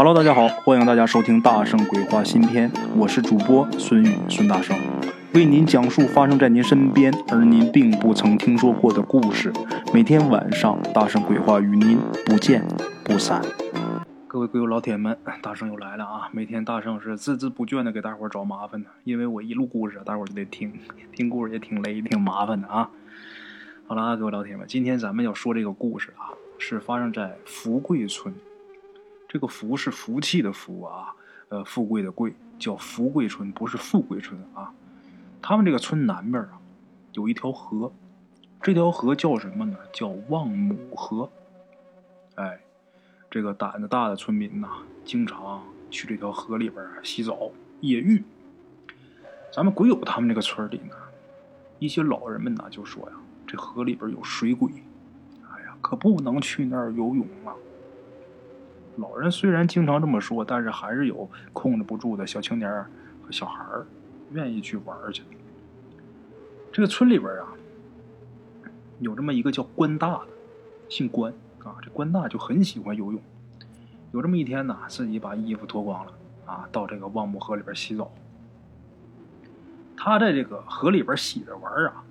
Hello，大家好，欢迎大家收听《大圣鬼话》新篇，我是主播孙宇孙大圣，为您讲述发生在您身边而您并不曾听说过的故事。每天晚上，《大圣鬼话》与您不见不散。各位鬼友老铁们，大圣又来了啊！每天大圣是孜孜不倦的给大伙儿找麻烦呢，因为我一录故事，大伙儿就得听，听故事也挺累、挺麻烦的啊。好了，各位老铁们，今天咱们要说这个故事啊，是发生在福贵村。这个福是福气的福啊，呃，富贵的贵，叫福贵村，不是富贵村啊。他们这个村南边啊，有一条河，这条河叫什么呢？叫望母河。哎，这个胆子大的村民呐，经常去这条河里边洗澡、野浴。咱们鬼友他们这个村里呢，一些老人们呐就说呀，这河里边有水鬼，哎呀，可不能去那儿游泳啊。老人虽然经常这么说，但是还是有控制不住的小青年和小孩儿愿意去玩去。这个村里边啊，有这么一个叫关大的，姓关啊。这关大就很喜欢游泳。有这么一天呢，自己把衣服脱光了啊，到这个望木河里边洗澡。他在这个河里边洗着玩啊，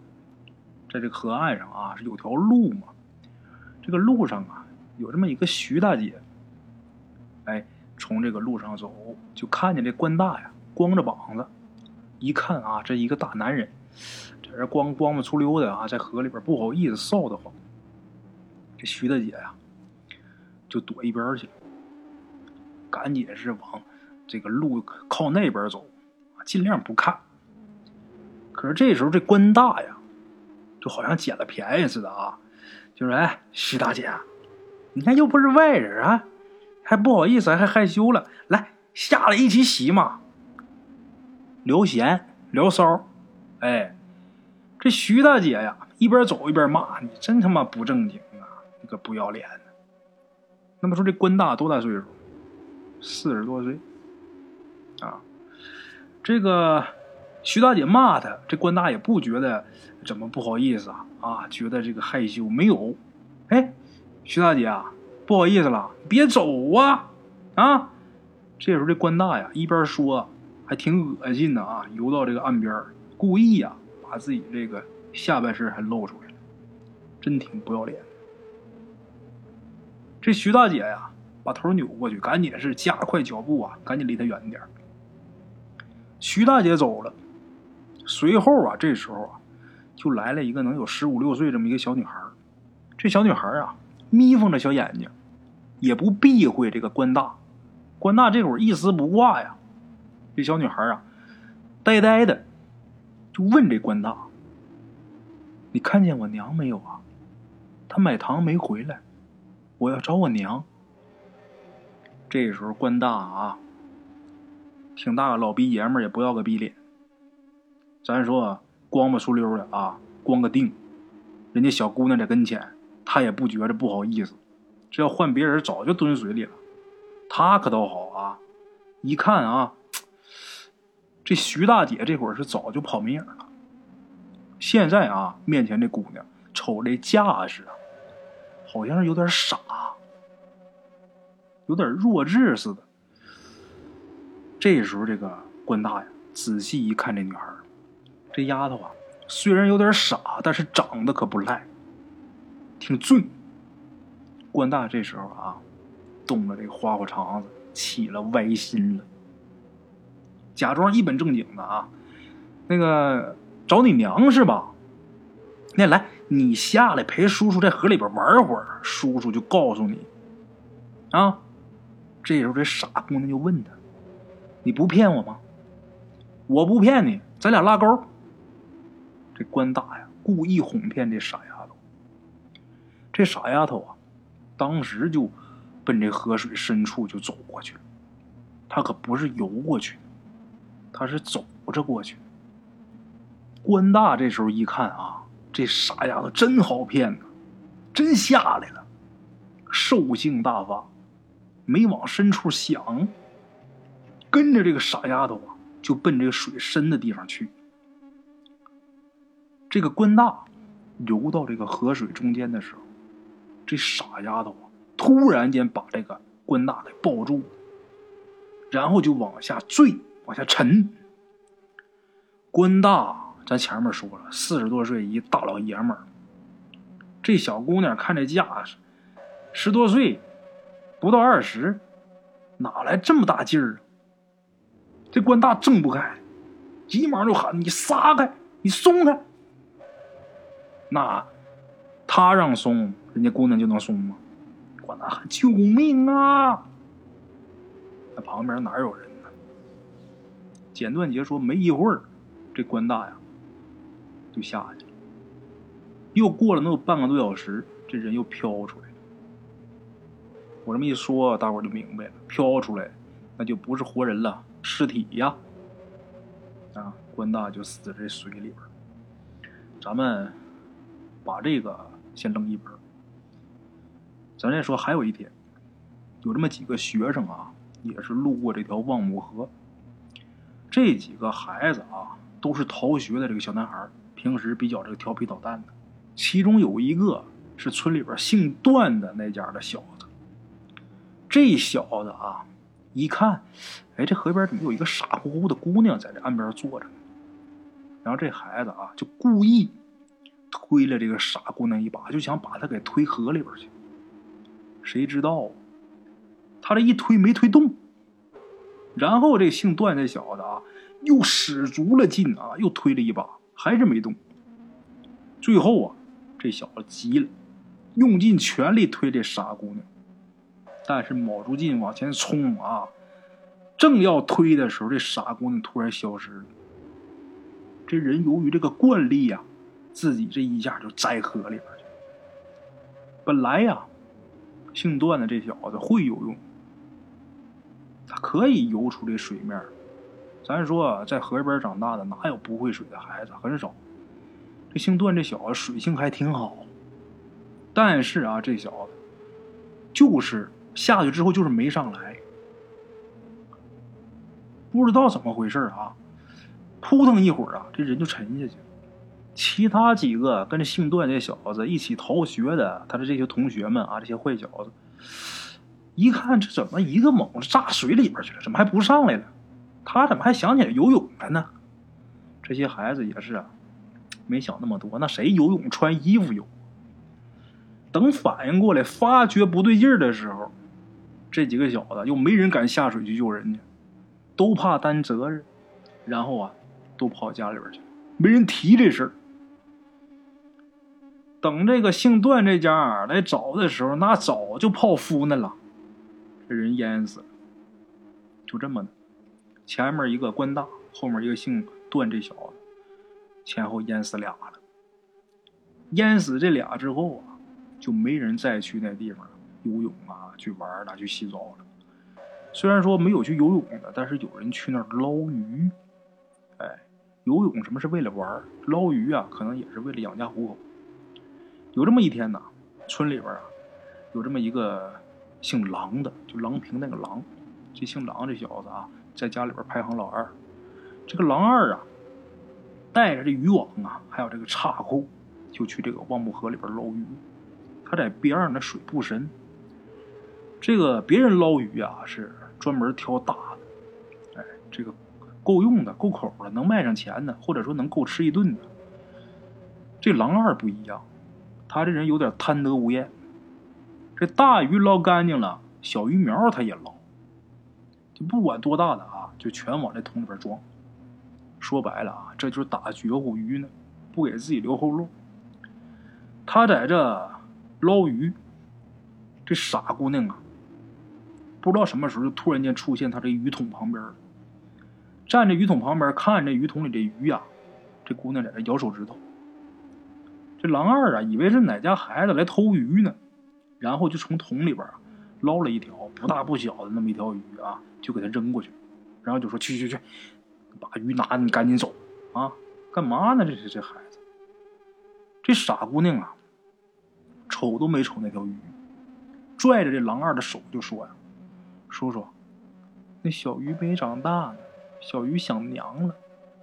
在这个河岸上啊是有条路嘛，这个路上啊有这么一个徐大姐。哎，从这个路上走，就看见这关大呀，光着膀子。一看啊，这一个大男人，在这光光不出溜的啊，在河里边不好意思臊得慌。这徐大姐呀，就躲一边去，赶紧是往这个路靠那边走，尽量不看。可是这时候这关大呀，就好像捡了便宜似的啊，就是哎，徐大姐，你看又不是外人啊。还不好意思，还害羞了。来，下来一起洗嘛，聊闲聊骚。哎，这徐大姐呀，一边走一边骂你，真他妈不正经啊！你个不要脸的。那么说这关大多大岁数？四十多岁啊。这个徐大姐骂他，这关大也不觉得怎么不好意思啊啊，觉得这个害羞没有。哎，徐大姐啊。不好意思了，别走啊！啊！这时候这关大呀，一边说，还挺恶心的啊，游到这个岸边，故意呀，把自己这个下半身还露出来了，真挺不要脸。这徐大姐呀，把头扭过去，赶紧是加快脚步啊，赶紧离他远点。徐大姐走了，随后啊，这时候啊，就来了一个能有十五六岁这么一个小女孩这小女孩啊，眯缝着小眼睛。也不避讳这个关大，关大这会儿一丝不挂呀。这小女孩啊，呆呆的，就问这关大：“你看见我娘没有啊？她买糖没回来，我要找我娘。”这时候关大啊，挺大个老逼爷们儿，也不要个逼脸。咱说光不出溜的啊，光个腚，人家小姑娘在跟前，他也不觉着不好意思。这要换别人，早就蹲水里了。他可倒好啊，一看啊，这徐大姐这会儿是早就跑没影了。现在啊，面前这姑娘瞅这架势啊，好像是有点傻，有点弱智似的。这时候，这个关大爷，仔细一看这女孩这丫头啊，虽然有点傻，但是长得可不赖，挺俊。关大这时候啊，动了这个花花肠子，起了歪心了，假装一本正经的啊，那个找你娘是吧？那来，你下来陪叔叔在河里边玩会儿，叔叔就告诉你。啊，这时候这傻姑娘就问他：“你不骗我吗？”“我不骗你，咱俩拉钩。”这关大呀，故意哄骗这傻丫。这傻丫头啊。当时就奔这河水深处就走过去了，她可不是游过去，她是走着过去。关大这时候一看啊，这傻丫头真好骗呐，真下来了，兽性大发，没往深处想，跟着这个傻丫头啊，就奔这个水深的地方去。这个关大游到这个河水中间的时候。这傻丫头啊，突然间把这个关大给抱住，然后就往下坠，往下沉。关大，咱前面说了，四十多岁一大老爷们儿。这小姑娘看这架势，十多岁，不到二十，哪来这么大劲儿？这关大挣不开，急忙就喊：“你撒开，你松开！”那他让松，人家姑娘就能松吗？关大喊：“救命啊！”那旁边哪有人呢？简短杰说：“没一会儿，这关大呀就下去了。又过了能有半个多小时，这人又飘出来了。我这么一说，大伙就明白了，飘出来那就不是活人了，尸体呀！啊，关大就死在水里边。咱们把这个先扔一边。咱再说，还有一天，有这么几个学生啊。也是路过这条望木河，这几个孩子啊，都是逃学的这个小男孩，平时比较这个调皮捣蛋的。其中有一个是村里边姓段的那家的小子。这小子啊，一看，哎，这河边怎么有一个傻乎乎的姑娘在这岸边坐着呢？然后这孩子啊，就故意推了这个傻姑娘一把，就想把她给推河里边去。谁知道？他这一推没推动，然后这姓段这小子啊，又使足了劲啊，又推了一把，还是没动。最后啊，这小子急了，用尽全力推这傻姑娘，但是卯足劲往前冲啊，正要推的时候，这傻姑娘突然消失了。这人由于这个惯例呀，自己这一下就栽河里边去了。本来呀，姓段的这小子会游泳。他可以游出这水面咱说在河边长大的哪有不会水的孩子？很少。这姓段这小子水性还挺好，但是啊，这小子就是下去之后就是没上来，不知道怎么回事啊！扑腾一会儿啊，这人就沉下去了。其他几个跟着姓段这小子一起逃学的，他的这些同学们啊，这些坏小子。一看这怎么一个猛子炸水里边去了？怎么还不上来了？他怎么还想起来游泳了呢？这些孩子也是啊，没想那么多。那谁游泳穿衣服游？等反应过来，发觉不对劲的时候，这几个小子又没人敢下水去救人家，都怕担责任，然后啊，都跑家里边去，没人提这事儿。等这个姓段这家来找的时候，那早就泡芙呢了。这人淹死了，就这么的，前面一个官大，后面一个姓段这小子，前后淹死俩了。淹死这俩之后啊，就没人再去那地方游泳啊，去玩了，去洗澡了。虽然说没有去游泳的，但是有人去那儿捞鱼。哎，游泳什么是为了玩捞鱼啊，可能也是为了养家糊口。有这么一天呢，村里边啊，有这么一个。姓郎的，就郎平那个郎，这姓郎这小子啊，在家里边排行老二。这个郎二啊，带着这渔网啊，还有这个叉钩，就去这个望木河里边捞鱼。他在边上那水不深。这个别人捞鱼啊，是专门挑大的，哎，这个够用的、够口的、能卖上钱的，或者说能够吃一顿的。这郎二不一样，他这人有点贪得无厌。这大鱼捞干净了，小鱼苗他也捞，就不管多大的啊，就全往这桶里边装。说白了啊，这就是打绝户鱼呢，不给自己留后路。他在这捞鱼，这傻姑娘啊，不知道什么时候就突然间出现他这鱼桶旁边站在鱼桶旁边看这鱼桶里这鱼呀，这姑娘在这咬手指头。这狼二啊，以为是哪家孩子来偷鱼呢。然后就从桶里边捞了一条不大不小的那么一条鱼啊，就给他扔过去，然后就说：“去去去，把鱼拿，你赶紧走啊！干嘛呢？这是这孩子，这傻姑娘啊，瞅都没瞅那条鱼，拽着这狼二的手就说呀：‘叔叔，那小鱼没长大呢，小鱼想娘了，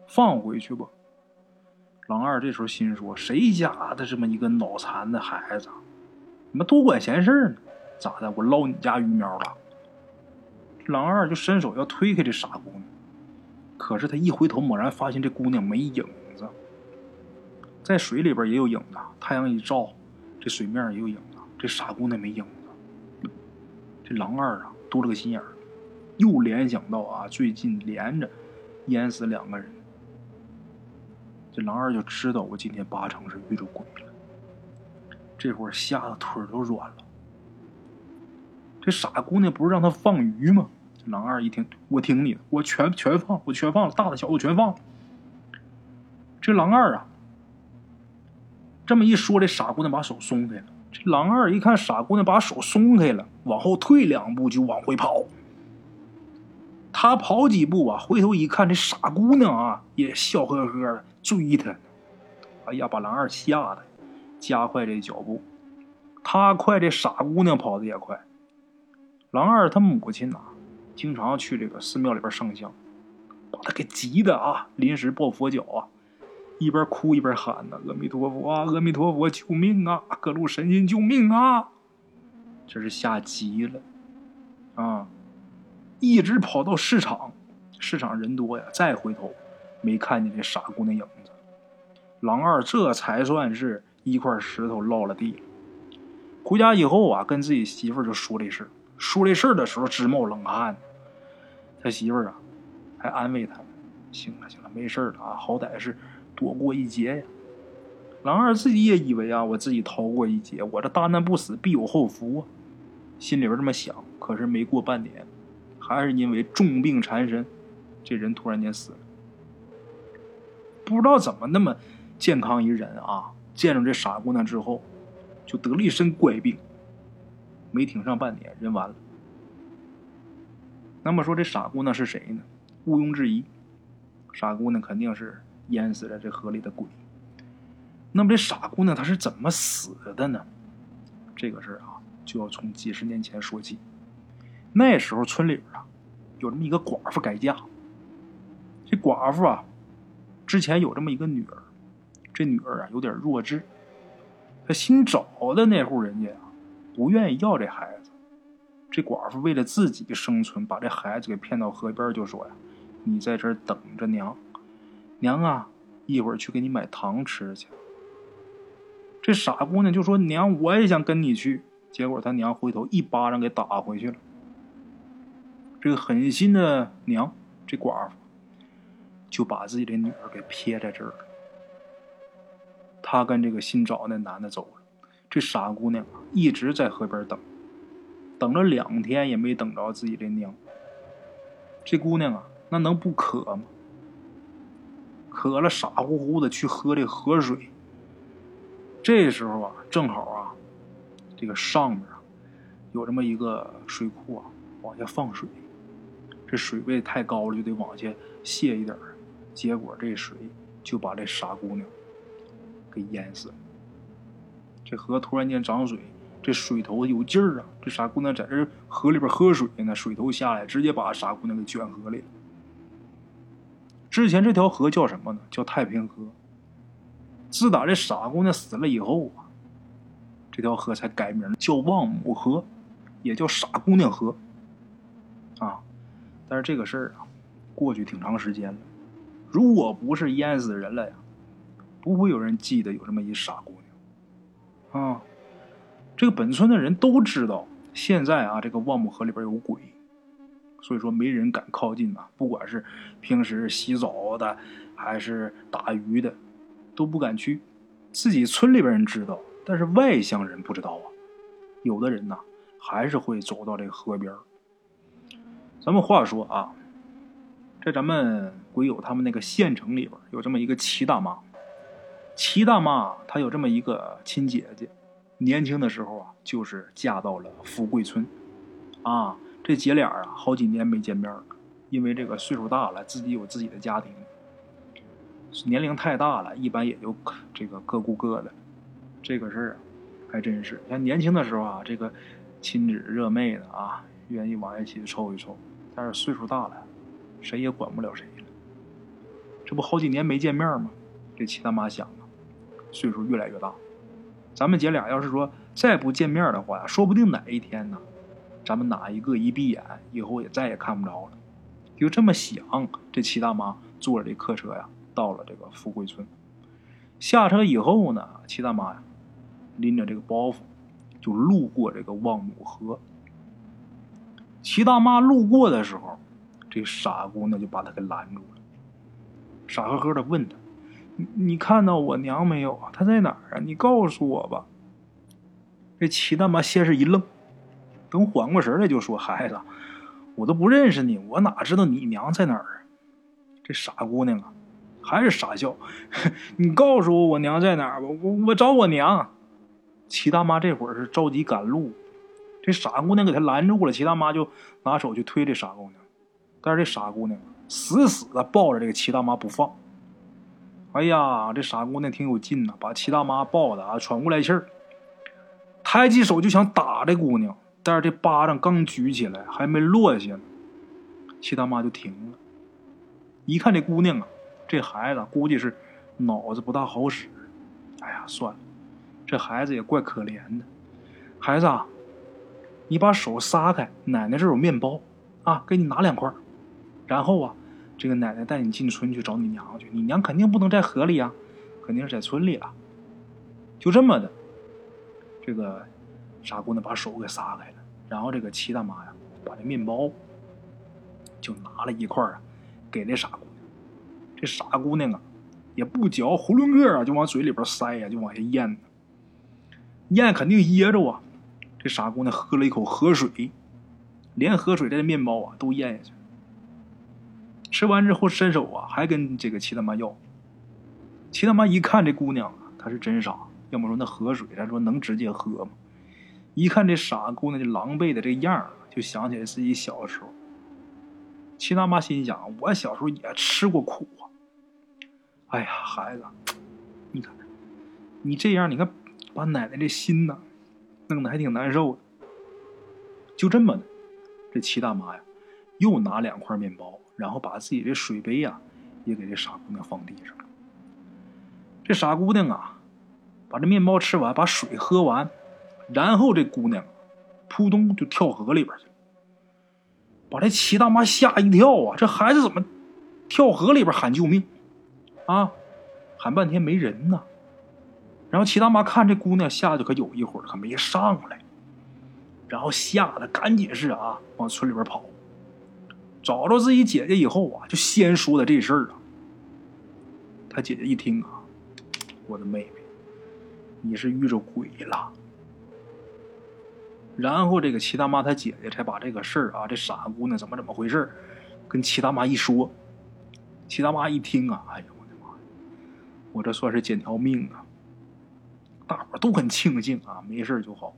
放回去吧。’狼二这时候心说：谁家的这么一个脑残的孩子？”你们多管闲事呢？咋的？我捞你家鱼苗了？郎二就伸手要推开这傻姑娘，可是他一回头，猛然发现这姑娘没影子，在水里边也有影子，太阳一照，这水面也有影子，这傻姑娘没影子。这郎二啊，多了个心眼儿，又联想到啊，最近连着淹死两个人，这狼二就知道我今天八成是遇着鬼了。这会儿吓得腿都软了。这傻姑娘不是让他放鱼吗？狼二一听，我听你的，我全全放，我全放了，大的小的全放了。这狼二啊，这么一说，这傻姑娘把手松开了。这狼二一看傻姑娘把手松开了，往后退两步就往回跑。他跑几步啊，回头一看，这傻姑娘啊也笑呵呵的追他。哎呀，把狼二吓得加快这脚步。他快，这傻姑娘跑的也快。狼二他母亲呐，经常去这个寺庙里边上香，把他给急的啊，临时抱佛脚啊，一边哭一边喊呢：“阿弥陀佛啊，阿弥陀佛，救命啊！各路神仙救命啊！”这是吓急了，一直跑到市场，市场人多呀，再回头没看见这傻姑娘影子，狼二这才算是一块石头落了地。回家以后啊，跟自己媳妇就说这事说这事儿的时候直冒冷汗，他媳妇儿啊还安慰他：“行了行了，没事了啊，好歹是躲过一劫呀。”狼二自己也以为啊，我自己逃过一劫，我这大难不死必有后福啊，心里边这么想。可是没过半年，还是因为重病缠身，这人突然间死了。不知道怎么那么健康一人啊，见着这傻姑娘之后，就得了一身怪病。没挺上半年，人完了。那么说这傻姑娘是谁呢？毋庸置疑，傻姑娘肯定是淹死在这河里的鬼。那么这傻姑娘她是怎么死的呢？这个事儿啊，就要从几十年前说起。那时候村里啊，有这么一个寡妇改嫁。这寡妇啊，之前有这么一个女儿，这女儿啊有点弱智。她新找的那户人家呀。不愿意要这孩子，这寡妇为了自己的生存，把这孩子给骗到河边，就说呀：“你在这等着娘，娘啊，一会儿去给你买糖吃去。”这傻姑娘就说：“娘，我也想跟你去。”结果她娘回头一巴掌给打回去了。这个狠心的娘，这寡妇就把自己的女儿给撇在这儿了。她跟这个新找那男的走了。这傻姑娘一直在河边等，等了两天也没等着自己的娘。这姑娘啊，那能不渴吗？渴了，傻乎乎的去喝这河水。这时候啊，正好啊，这个上面啊，有这么一个水库啊，往下放水，这水位太高了，就得往下泄一点结果这水就把这傻姑娘给淹死了。这河突然间涨水，这水头有劲儿啊！这傻姑娘在这河里边喝水呢，水头下来，直接把傻姑娘给卷河里了。之前这条河叫什么呢？叫太平河。自打这傻姑娘死了以后啊，这条河才改名叫望母河，也叫傻姑娘河。但是这个事儿啊，过去挺长时间了。如果不是淹死人了呀，不会有人记得有这么一傻姑娘。啊，这个本村的人都知道，现在啊，这个望母河里边有鬼，所以说没人敢靠近呐。不管是平时洗澡的，还是打鱼的，都不敢去。自己村里边人知道，但是外乡人不知道啊。有的人呐，还是会走到这个河边。咱们话说啊，在咱们鬼友他们那个县城里边，有这么一个齐大妈。齐大妈她有这么一个亲姐姐，年轻的时候啊，就是嫁到了富贵村，啊，这姐俩啊，好几年没见面了，因为这个岁数大了，自己有自己的家庭，年龄太大了，一般也就这个各顾各的。这个事儿啊，还真是像年轻的时候啊，这个亲纸热妹的啊，愿意往一起凑一凑，但是岁数大了，谁也管不了谁了。这不好几年没见面吗？这齐大妈想啊。岁数越来越大，咱们姐俩要是说再不见面的话，说不定哪一天呢，咱们哪一个一闭眼，以后也再也看不着了。就这么想，这齐大妈坐着这客车呀，到了这个富贵村。下车以后呢，齐大妈呀，拎着这个包袱，就路过这个望母河。齐大妈路过的时候，这傻姑娘就把她给拦住了，傻呵呵的问她：“你你看到我娘没有啊？她在哪儿啊？你告诉我吧。”这齐大妈先是一愣，等缓过神来就说：“孩子。”我都不认识你，我哪知道你娘在哪儿啊？这傻姑娘啊，还是傻笑。你告诉我我娘在哪儿吧，我我找我娘。齐大妈这会儿是着急赶路，这傻姑娘给她拦住了。齐大妈就拿手去推这傻姑娘，但是这傻姑娘死死的抱着这个齐大妈不放。哎呀，这傻姑娘挺有劲呐，把齐大妈抱的啊喘不过来气儿，抬起手就想打这姑娘。但是这巴掌刚举起来，还没落下呢，齐大妈就停了。一看这姑娘啊，这孩子估计是脑子不大好使。哎呀，算了，这孩子也怪可怜的。孩子，啊，你把手撒开，奶奶这有面包啊，给你拿两块。然后啊，这个奶奶带你进村去找你娘去。你娘肯定不能在河里啊，肯定是在村里了。就这么的，这个。傻姑娘把手给撒开了，然后这个齐大妈呀，把这面包就拿了一块啊，给这傻姑娘。这傻姑娘啊，也不嚼，囫囵个啊，就往嘴里边塞呀，就往下咽呢。咽肯定噎着啊。这傻姑娘喝了一口河水，连河水这面包啊都咽下去。吃完之后伸手啊，还跟这个齐大妈要。齐大妈一看这姑娘啊，她是真傻，要么说那河水，她说能直接喝吗？一看这傻姑娘这狼狈的这样儿，就想起来自己小时候。齐大妈心想：我小时候也吃过苦啊。哎呀，孩子，你看你这样，你看把奶奶这心呐，弄得还挺难受的。就这么的，这齐大妈呀，又拿两块面包，然后把自己这水杯呀，也给这傻姑娘放地上了。这傻姑娘啊，把这面包吃完，把水喝完。然后这姑娘，扑通就跳河里边去了，把这齐大妈吓一跳啊！这孩子怎么跳河里边喊救命啊？喊半天没人呢。然后齐大妈看这姑娘下去可有一会儿，可没上来，然后吓得赶紧是啊往村里边跑。找着自己姐姐以后啊，就先说的这事儿啊。他姐姐一听啊，我的妹妹，你是遇着鬼了。然后这个齐大妈她姐姐才把这个事儿啊，这傻姑娘怎么怎么回事跟齐大妈一说。齐大妈一听啊，哎呦我的妈呀，我这算是捡条命啊！大伙都很庆幸啊，没事就好。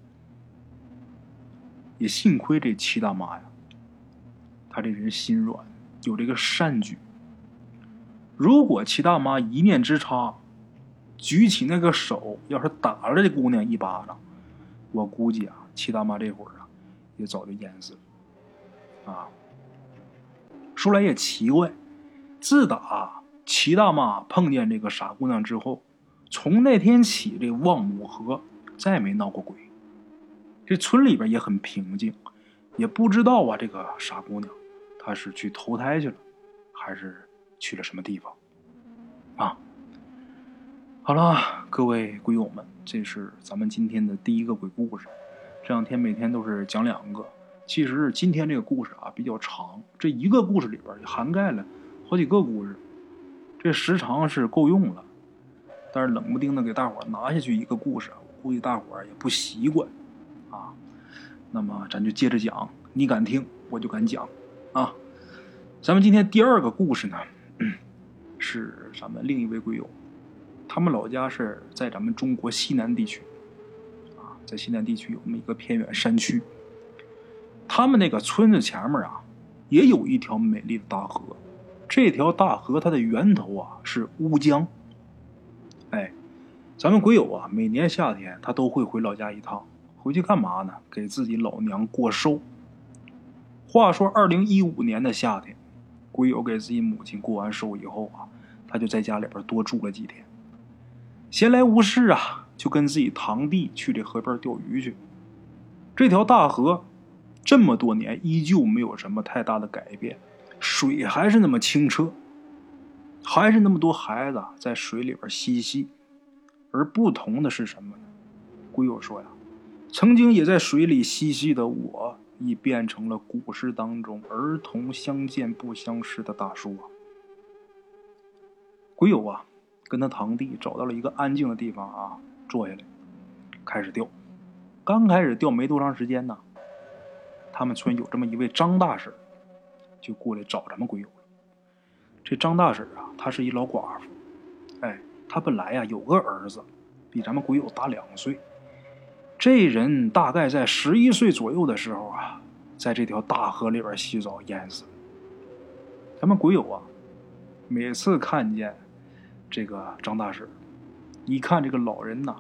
也幸亏这齐大妈呀，她这人心软，有这个善举。如果齐大妈一念之差，举起那个手，要是打了这姑娘一巴掌，我估计啊。齐大妈这会儿啊，也早就淹死了。啊，说来也奇怪，自打齐大妈碰见这个傻姑娘之后，从那天起，这望母河再没闹过鬼。这村里边也很平静，也不知道啊，这个傻姑娘她是去投胎去了，还是去了什么地方？啊，好了，各位鬼友们，这是咱们今天的第一个鬼故事。这两天每天都是讲两个，其实今天这个故事啊比较长，这一个故事里边涵盖了好几个故事，这时长是够用了。但是冷不丁的给大伙拿下去一个故事，我估计大伙也不习惯啊。那么咱就接着讲，你敢听我就敢讲啊。咱们今天第二个故事呢，是咱们另一位鬼友，他们老家是在咱们中国西南地区。啊在西南地区有那么一个偏远山区，他们那个村子前面啊，也有一条美丽的大河。这条大河它的源头啊是乌江。哎，咱们鬼友啊，每年夏天他都会回老家一趟，回去干嘛呢？给自己老娘过寿。话说二零一五年的夏天，鬼友给自己母亲过完寿以后啊，他就在家里边多住了几天，闲来无事啊。就跟自己堂弟去这河边钓鱼去。这条大河这么多年依旧没有什么太大的改变，水还是那么清澈，还是那么多孩子在水里边嬉戏。而不同的是什么呢？鬼友说呀，曾经也在水里嬉戏的我，已变成了古诗当中儿童相见不相识的大叔啊。鬼友啊，跟他堂弟找到了一个安静的地方啊，坐下来，开始钓。刚开始钓没多长时间呢，他们村有这么一位张大婶，就过来找咱们鬼友。这张大婶啊，她是一老寡妇，哎。她本来呀有个儿子，比咱们鬼友大两岁。这人大概在十一岁左右的时候啊，在这条大河里边洗澡淹死。咱们鬼友啊，每次看见这个张大婶，一看这个老人呐，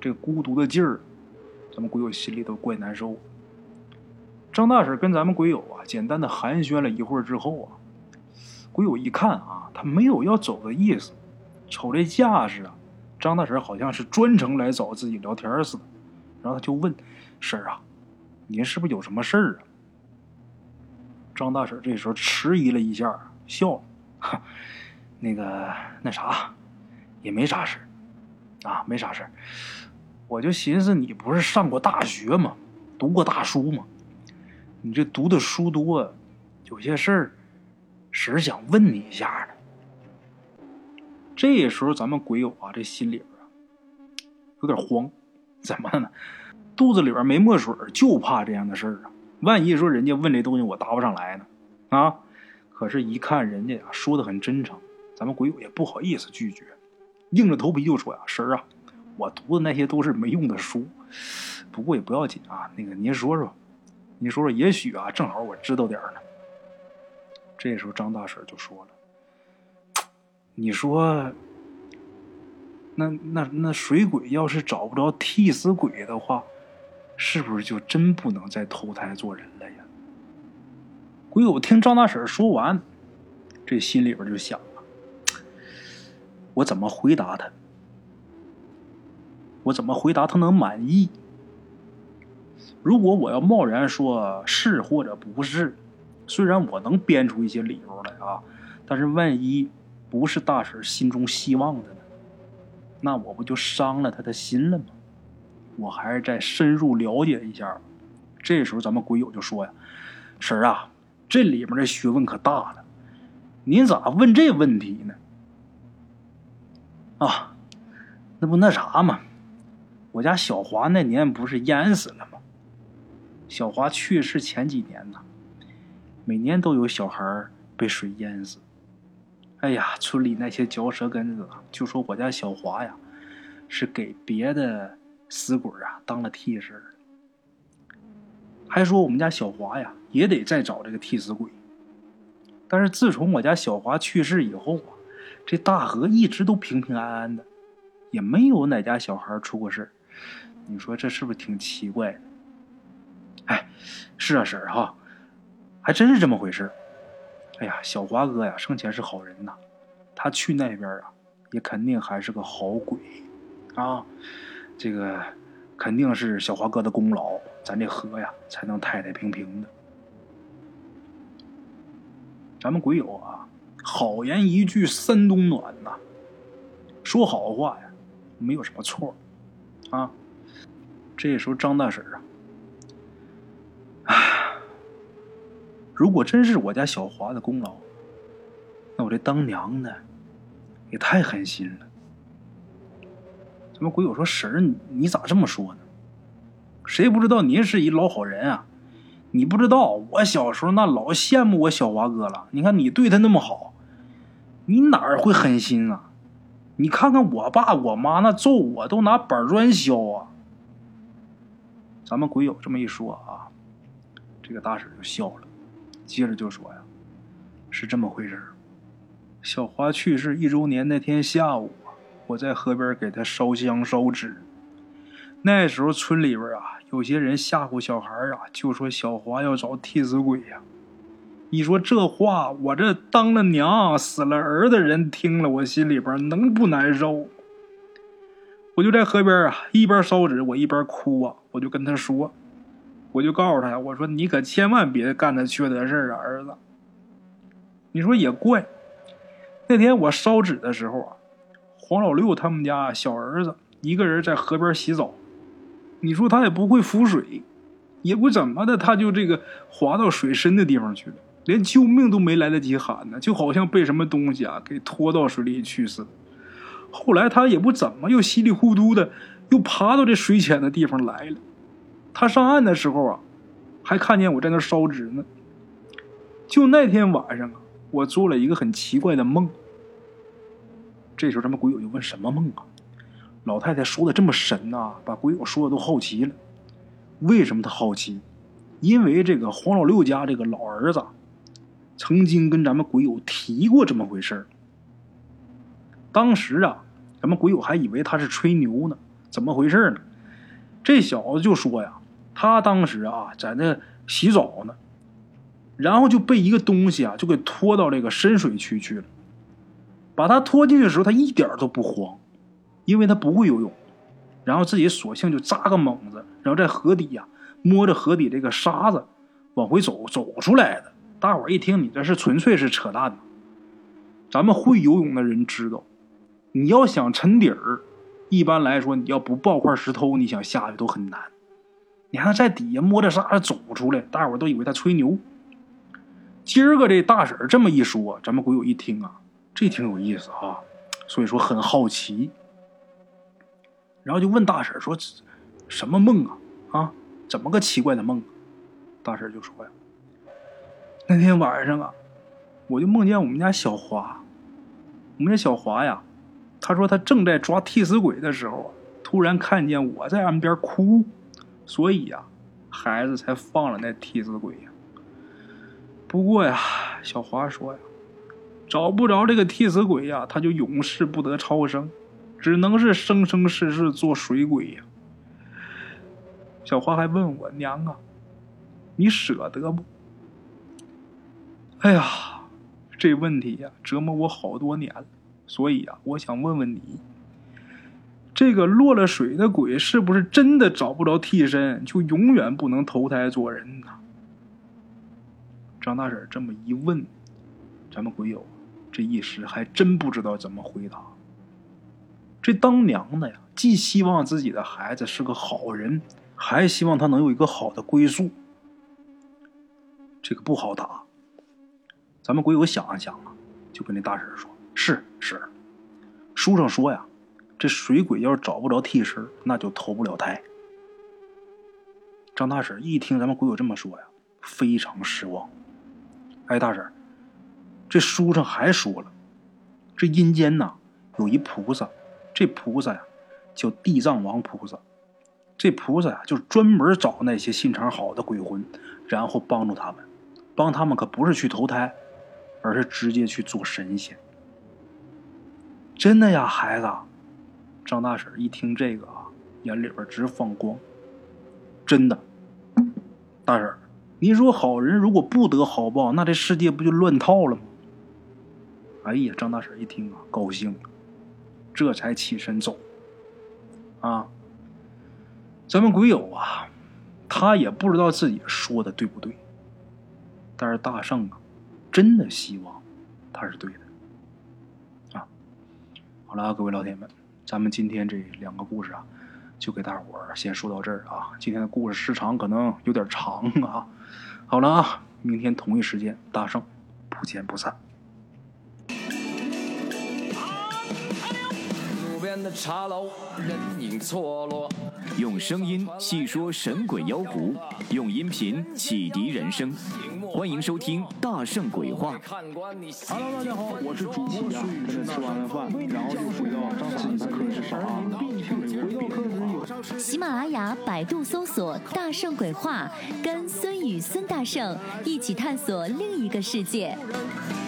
这孤独的劲儿，咱们鬼友心里都怪难受。张大婶跟咱们鬼友啊，简单的寒暄了一会儿之后啊，鬼友一看啊，他没有要走的意思。瞅这架势啊，张大婶好像是专程来找自己聊天似的，然后他就问：“婶儿啊，您是不是有什么事儿啊？”张大婶这时候迟疑了一下，笑了：“哈，那个那啥，也没啥事啊，没啥事我就寻思你不是上过大学吗？读过大书吗？你这读的书多，有些事儿，婶想问你一下呢。”这时候，咱们鬼友啊，这心里边啊有点慌，怎么了呢？肚子里边没墨水，就怕这样的事儿啊。万一说人家问这东西，我答不上来呢？啊！可是，一看人家呀说的很真诚，咱们鬼友也不好意思拒绝，硬着头皮就说呀：“婶儿啊，我读的那些都是没用的书，不过也不要紧啊。那个您说说，您说说，也许啊，正好我知道点呢。”这时候，张大婶就说了。你说，那那那水鬼要是找不着替死鬼的话，是不是就真不能再投胎做人了呀？鬼友听张大婶说完，这心里边就想了：我怎么回答他？我怎么回答他能满意？如果我要贸然说是或者不是，虽然我能编出一些理由来啊，但是万一……不是大婶心中希望的呢，那我不就伤了他的心了吗？我还是再深入了解一下。这时候咱们鬼友就说呀：“婶儿啊，这里面的学问可大了，您咋问这问题呢？”啊，那不那啥吗？我家小华那年不是淹死了吗？小华去世前几年呢，每年都有小孩被水淹死。哎呀，村里那些嚼舌根子就说我家小华呀，是给别的死鬼啊当了替身，还说我们家小华呀也得再找这个替死鬼。但是自从我家小华去世以后啊，这大河一直都平平安安的，也没有哪家小孩出过事你说这是不是挺奇怪的？哎，是啊，婶儿哈，还真是这么回事哎呀，小华哥呀，生前是好人呐，他去那边啊，也肯定还是个好鬼，啊，这个肯定是小华哥的功劳，咱这河呀才能太太平平的。咱们鬼友啊，好言一句三冬暖呐，说好话呀，没有什么错，啊，这时候张大婶啊。如果真是我家小华的功劳，那我这当娘的也太狠心了。咱们鬼友说：“婶儿，你咋这么说呢？谁不知道您是一老好人啊？你不知道，我小时候那老羡慕我小华哥了。你看你对他那么好，你哪儿会狠心啊？你看看我爸我妈那揍我都拿板砖削啊。”咱们鬼友这么一说啊，这个大婶就笑了。接着就说呀，是这么回事小华去世一周年那天下午，我在河边给他烧香烧纸。那时候村里边啊，有些人吓唬小孩啊，就说小华要找替死鬼呀。你说这话，我这当了娘、死了儿的人听了，我心里边能不难受？我就在河边啊，一边烧纸，我一边哭啊，我就跟他说：“我就告诉他，我说你可千万别干那缺德事儿啊，儿子。你说也怪，那天我烧纸的时候啊，黄老六他们家小儿子一个人在河边洗澡，你说他也不会浮水，也不怎么的，他就这个滑到水深的地方去了，连救命都没来得及喊呢，就好像被什么东西啊给拖到水里去似的。后来他也不怎么，又稀里糊涂的又爬到这水浅的地方来了。他上岸的时候啊，还看见我在那烧纸呢。就那天晚上啊，我做了一个很奇怪的梦。这时候咱们鬼友就问什么梦啊？老太太说的这么神呐，把鬼友说的都好奇了。为什么他好奇？因为这个黄老六家这个老儿子，曾经跟咱们鬼友提过这么回事当时啊，咱们鬼友还以为他是吹牛呢。怎么回事呢？这小子就说呀。他当时啊，在那洗澡呢，然后就被一个东西啊，就给拖到这个深水区去了。把他拖进去的时候，他一点都不慌，因为他不会游泳。然后自己索性就扎个猛子，然后在河底呀摸着河底这个沙子往回走，走出来的。大伙一听，你这是纯粹是扯淡咱们会游泳的人知道，你要想沉底儿，一般来说你要不抱块石头，你想下去都很难。你看他在底下摸着沙子走出来，大伙都以为他吹牛。今儿个这大婶这么一说，咱们鬼友一听啊，这挺有意思啊，所以说很好奇，然后就问大婶说：“什么梦啊？啊，怎么个奇怪的梦？”大婶就说呀：“那天晚上啊，我就梦见我们家小华，我们家小华呀，他说他正在抓替死鬼的时候，突然看见我在岸边哭。”所以呀，孩子才放了那替死鬼呀。不过呀，小华说呀，找不着这个替死鬼呀，他就永世不得超生，只能是生生世世做水鬼呀。小华还问我娘啊，你舍得不？哎呀，这问题呀，折磨我好多年了。所以呀，我想问问你。这个落了水的鬼是不是真的找不着替身，就永远不能投胎做人呢？张大婶这么一问，咱们鬼友这一时还真不知道怎么回答。这当娘的呀，既希望自己的孩子是个好人，还希望他能有一个好的归宿，这个不好答。咱们鬼友想了想啊，就跟那大婶说：“是是，书上说呀。”这水鬼要是找不着替身，那就投不了胎。张大婶一听咱们鬼友这么说呀，非常失望。哎，大婶，这书上还说了，这阴间呐有一菩萨，这菩萨呀叫地藏王菩萨。这菩萨呀就是专门找那些心肠好的鬼魂，然后帮助他们。帮他们可不是去投胎，而是直接去做神仙。真的呀，孩子。张大婶一听这个啊，眼里边直放光。真的，大婶你说好人如果不得好报，那这世界不就乱套了吗？哎呀，张大婶一听啊，高兴，这才起身走。啊，咱们鬼友啊，他也不知道自己说的对不对，但是大圣啊，真的希望他是对的。啊，好了，各位老铁们。咱们今天这两个故事啊，就给大伙儿先说到这儿啊。今天的故事时长可能有点长啊。好了啊，明天同一时间，大圣不见不散。边的茶楼，人影错落。用声音细说神鬼妖狐，用音频启迪人生。欢迎收听《大圣鬼话》。Hello，大家好，我是主播孙宇。吃完了饭，然后就回到自己的课室上啊。喜马拉雅、百度搜索“大圣鬼话”，跟孙宇、孙大圣一起探索另一个世界。